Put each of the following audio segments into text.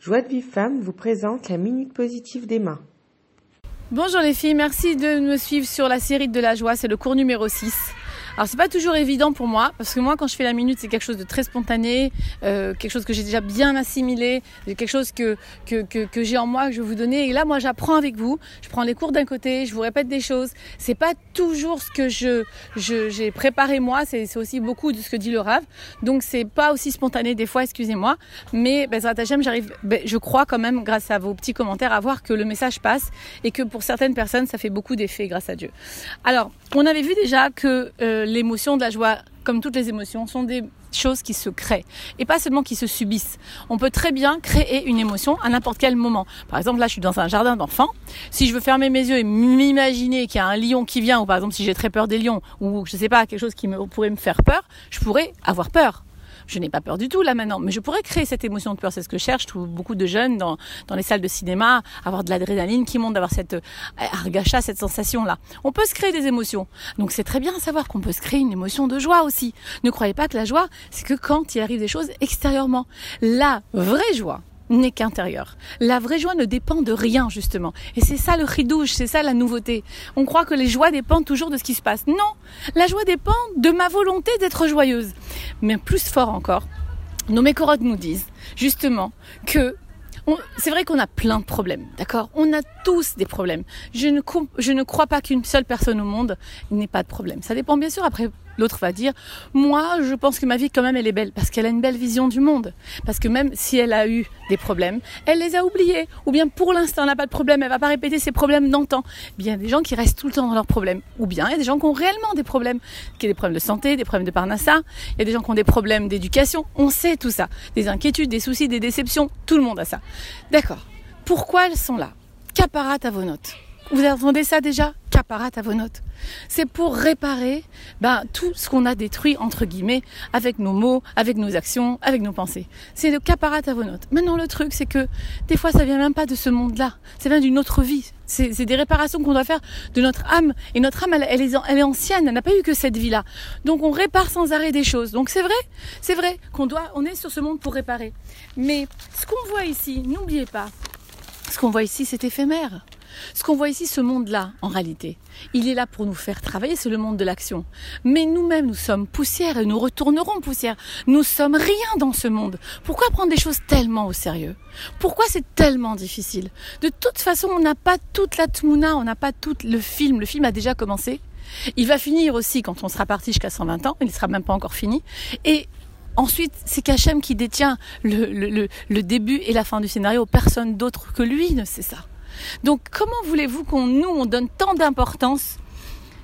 Joie de Vive Femme vous présente la Minute Positive d'Emma. Bonjour les filles, merci de me suivre sur la série de la joie, c'est le cours numéro 6. Alors c'est pas toujours évident pour moi parce que moi quand je fais la minute c'est quelque chose de très spontané, euh, quelque chose que j'ai déjà bien assimilé, quelque chose que que, que, que j'ai en moi que je vais vous donner et là moi j'apprends avec vous, je prends les cours d'un côté, je vous répète des choses. C'est pas toujours ce que je j'ai préparé moi, c'est aussi beaucoup de ce que dit le Rav, donc c'est pas aussi spontané des fois, excusez-moi, mais ben, j'arrive, ben, je crois quand même grâce à vos petits commentaires à voir que le message passe et que pour certaines personnes ça fait beaucoup d'effet grâce à Dieu. Alors on avait vu déjà que euh, l'émotion de la joie, comme toutes les émotions, sont des choses qui se créent et pas seulement qui se subissent. On peut très bien créer une émotion à n'importe quel moment. Par exemple, là, je suis dans un jardin d'enfants. Si je veux fermer mes yeux et m'imaginer qu'il y a un lion qui vient, ou par exemple, si j'ai très peur des lions, ou je sais pas, quelque chose qui me, pourrait me faire peur, je pourrais avoir peur. Je n'ai pas peur du tout là maintenant, mais je pourrais créer cette émotion de peur. C'est ce que je cherche. Je trouve beaucoup de jeunes dans, dans les salles de cinéma, avoir de l'adrénaline qui monte, d'avoir cette euh, argacha, cette sensation-là. On peut se créer des émotions. Donc c'est très bien à savoir qu'on peut se créer une émotion de joie aussi. Ne croyez pas que la joie, c'est que quand il arrive des choses extérieurement. La vraie joie, n'est qu'intérieur. La vraie joie ne dépend de rien, justement. Et c'est ça le ridouche, c'est ça la nouveauté. On croit que les joies dépendent toujours de ce qui se passe. Non, la joie dépend de ma volonté d'être joyeuse. Mais plus fort encore, nos mécorotes nous disent, justement, que c'est vrai qu'on a plein de problèmes, d'accord? On a tous des problèmes. Je ne, je ne crois pas qu'une seule personne au monde n'ait pas de problème. Ça dépend bien sûr après L'autre va dire, moi, je pense que ma vie, quand même, elle est belle, parce qu'elle a une belle vision du monde. Parce que même si elle a eu des problèmes, elle les a oubliés. Ou bien, pour l'instant, elle n'a pas de problème, elle va pas répéter ses problèmes d'antan. Bien, il y a des gens qui restent tout le temps dans leurs problèmes. Ou bien, il y a des gens qui ont réellement des problèmes. Qui ont des problèmes de santé, des problèmes de parnassa. Il y a des gens qui ont des problèmes d'éducation. On sait tout ça. Des inquiétudes, des soucis, des déceptions. Tout le monde a ça. D'accord. Pourquoi elles sont là? Caparate à vos notes. Vous entendez ça déjà? Vos notes. C'est pour réparer ben, tout ce qu'on a détruit, entre guillemets, avec nos mots, avec nos actions, avec nos pensées. C'est le vos notes. Maintenant, le truc, c'est que des fois, ça vient même pas de ce monde-là. Ça vient d'une autre vie. C'est des réparations qu'on doit faire de notre âme. Et notre âme, elle, elle, est, elle est ancienne. Elle n'a pas eu que cette vie-là. Donc, on répare sans arrêt des choses. Donc, c'est vrai. C'est vrai qu'on doit, on est sur ce monde pour réparer. Mais ce qu'on voit ici, n'oubliez pas, ce qu'on voit ici, c'est éphémère. Ce qu'on voit ici, ce monde-là, en réalité, il est là pour nous faire travailler, c'est le monde de l'action. Mais nous-mêmes, nous sommes poussière et nous retournerons poussière. Nous sommes rien dans ce monde. Pourquoi prendre des choses tellement au sérieux? Pourquoi c'est tellement difficile? De toute façon, on n'a pas toute la tmouna, on n'a pas tout le film. Le film a déjà commencé. Il va finir aussi quand on sera parti jusqu'à 120 ans. Il ne sera même pas encore fini. Et Ensuite, c'est Kachem qui détient le, début et la fin du scénario. Personne d'autre que lui ne sait ça. Donc comment voulez-vous qu'on nous on donne tant d'importance?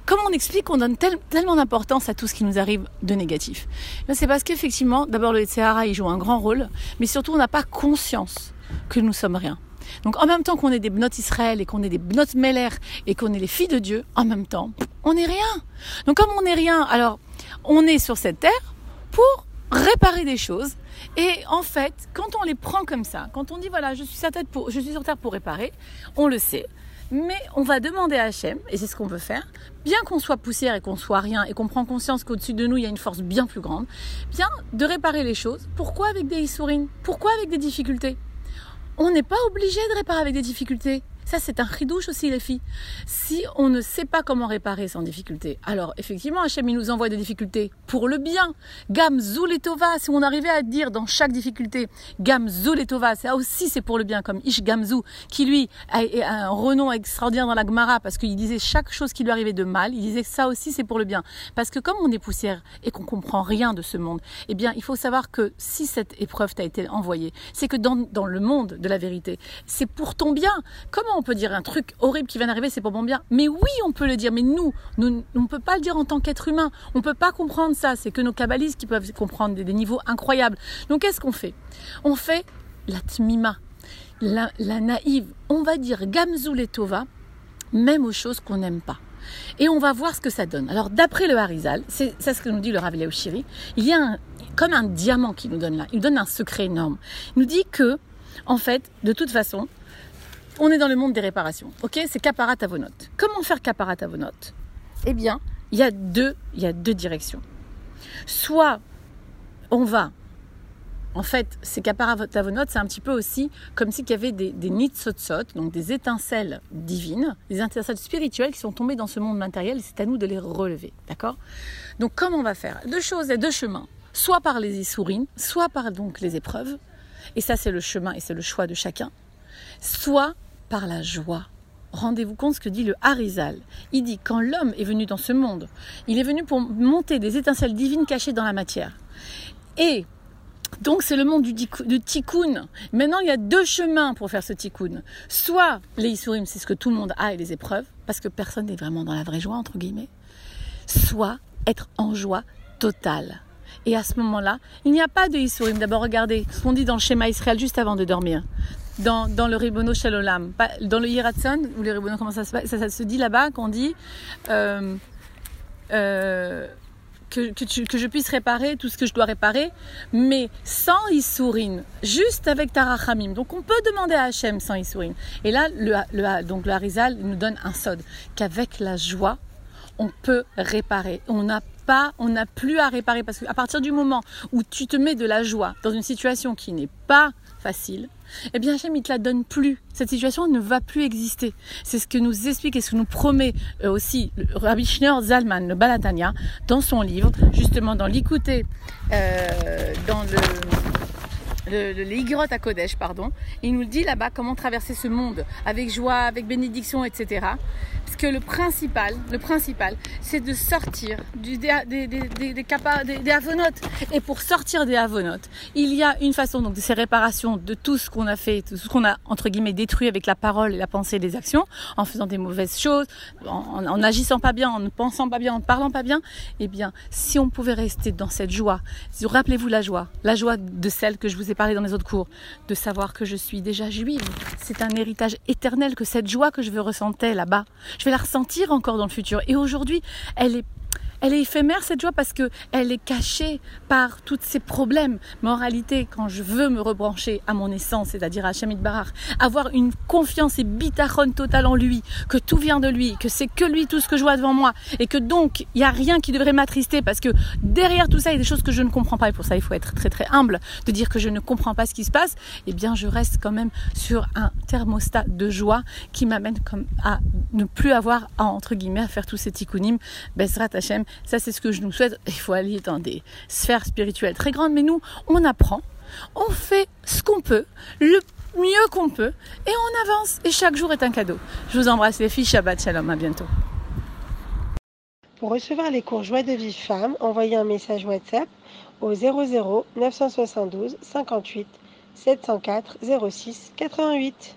Comment on explique qu'on donne tellement d'importance à tout ce qui nous arrive de négatif? C'est parce qu'effectivement, d'abord le Sahara il joue un grand rôle, mais surtout on n'a pas conscience que nous sommes rien. Donc en même temps qu'on est des bnotes Israël et qu'on est des bnotes Meller et qu'on est les filles de Dieu, en même temps, on n'est rien. Donc comme on n'est rien, alors on est sur cette terre pour réparer des choses. Et en fait, quand on les prend comme ça, quand on dit voilà, je suis sur, terre pour, réparer, on le sait. Mais on va demander à Hachem, et c'est ce qu'on veut faire, bien qu'on soit poussière et qu'on soit rien, et qu'on prend conscience qu'au-dessus de nous, il y a une force bien plus grande, bien de réparer les choses. Pourquoi avec des issourines Pourquoi avec des difficultés? On n'est pas obligé de réparer avec des difficultés. Ça, c'est un ridouche aussi, les filles. Si on ne sait pas comment réparer sans difficulté, alors effectivement, Hachem, il nous envoie des difficultés pour le bien. Gam Zuletova, si on arrivait à dire dans chaque difficulté, Gam Zuletova, ça aussi c'est pour le bien, comme Ish Gamzu, qui lui a, un renom extraordinaire dans la Gemara, parce qu'il disait chaque chose qui lui arrivait de mal, il disait ça aussi c'est pour le bien. Parce que comme on est poussière et qu'on comprend rien de ce monde, eh bien, il faut savoir que si cette épreuve t'a été envoyée, c'est que dans, dans le monde de la vérité, c'est pour ton bien. Comment on peut dire un truc horrible qui vient d'arriver, c'est pour mon bien Mais oui, on peut le dire. Mais nous, nous on ne peut pas le dire en tant qu'être humain. On ne peut pas comprendre ça. C'est que nos kabbalistes qui peuvent comprendre des, niveaux incroyables. Donc qu'est-ce qu'on fait? On fait la tmima, la, naïve. On va dire gamzou et tova, même aux choses qu'on n'aime pas. Et on va voir ce que ça donne. Alors d'après le Harizal, c'est ce que nous dit le Rav Shiri, il y a comme un diamant qui nous donne là. Il donne un secret énorme. Il nous dit que, en fait, de toute façon, on est dans le monde des réparations. Ok, c'est caparate à vos notes. Comment faire caparate à vos notes? Eh bien, il y a deux, il y a deux directions. Soit on va en fait, ces kaparatavonot, c'est un petit peu aussi comme s'il y avait des, des nitsotsot, donc des étincelles divines, des étincelles spirituelles qui sont tombées dans ce monde matériel c'est à nous de les relever. D'accord? Donc, comment on va faire? Deux choses et deux chemins. Soit par les issourines, soit par donc les épreuves. Et ça, c'est le chemin et c'est le choix de chacun. Soit par la joie. Rendez-vous compte ce que dit le Harizal. Il dit quand l'homme est venu dans ce monde, il est venu pour monter des étincelles divines cachées dans la matière. Et donc c'est le monde du, du tikkun. Maintenant il y a deux chemins pour faire ce tikkun. Soit les isurim, c'est ce que tout le monde a et les épreuves, parce que personne n'est vraiment dans la vraie joie entre guillemets. Soit être en joie totale. Et à ce moment-là, il n'y a pas de isurim. D'abord regardez ce qu'on dit dans le schéma Israël juste avant de dormir. Dans, le Ribono Shalolam, dans le Yiratson, ou le Ribono, comment ça se dit là-bas qu'on dit euh, euh, que, que, je puisse réparer tout ce que je dois réparer, mais sans Issourin, juste avec Tarachamim. Donc on peut demander à Hachem sans Issourin. Et là, le, le, donc le Harizal nous donne un sod, qu'avec la joie, on peut réparer. On n'a pas, on n'a plus à réparer parce qu'à partir du moment où tu te mets de la joie dans une situation qui n'est pas facile, eh bien Hachem, il te la donne plus. Cette situation ne va plus exister. C'est ce que nous explique et ce que nous promet euh, aussi Rabbi Schneur Zalman, le Balatania, dans son livre, justement dans l'écouter, euh, dans le le, le, le à Kodesh, pardon. Il nous dit là-bas comment traverser ce monde avec joie, avec bénédiction, etc. Parce que le principal, le principal, c'est de sortir des, des. Et pour sortir des avonotes, il y a une façon donc de ces réparations de tout ce qu'on a fait, tout ce qu'on a entre guillemets détruit avec la parole, la pensée, les actions, en faisant des mauvaises choses, en, en agissant pas bien, en ne pensant pas bien, en ne parlant pas bien. Eh bien, si on pouvait rester dans cette joie, rappelez-vous la joie, la joie de celle que je vous ai parlé dans les autres cours, de savoir que je suis déjà juive. C'est un héritage éternel, que cette joie que je veux ressentir là-bas, je vais la ressentir encore dans le futur. Et aujourd'hui, elle est elle est éphémère cette joie parce que elle est cachée par tous ces problèmes. Mais en réalité, quand je veux me rebrancher à mon essence, c'est-à-dire à Shamid Barar, avoir une confiance et bitachon totale en lui, que tout vient de lui, que c'est que lui tout ce que je vois devant moi, et que donc il n'y a rien qui devrait m'attrister parce que derrière tout ça, il y a des choses que je ne comprends pas, et pour ça il faut être très très humble de dire que je ne comprends pas ce qui se passe, eh bien je reste quand même sur un thermostat de joie qui m'amène à ne plus avoir à, entre guillemets à faire tous ces tikkunim, Besrat Hashem, ça, c'est ce que je nous souhaite. Il faut aller dans des sphères spirituelles très grandes, mais nous, on apprend, on fait ce qu'on peut, le mieux qu'on peut, et on avance. Et chaque jour est un cadeau. Je vous embrasse les filles. Shabbat Shalom. À bientôt. Pour recevoir les cours Joie de vie femme, envoyez un message WhatsApp au 00 972 58 704 06 88.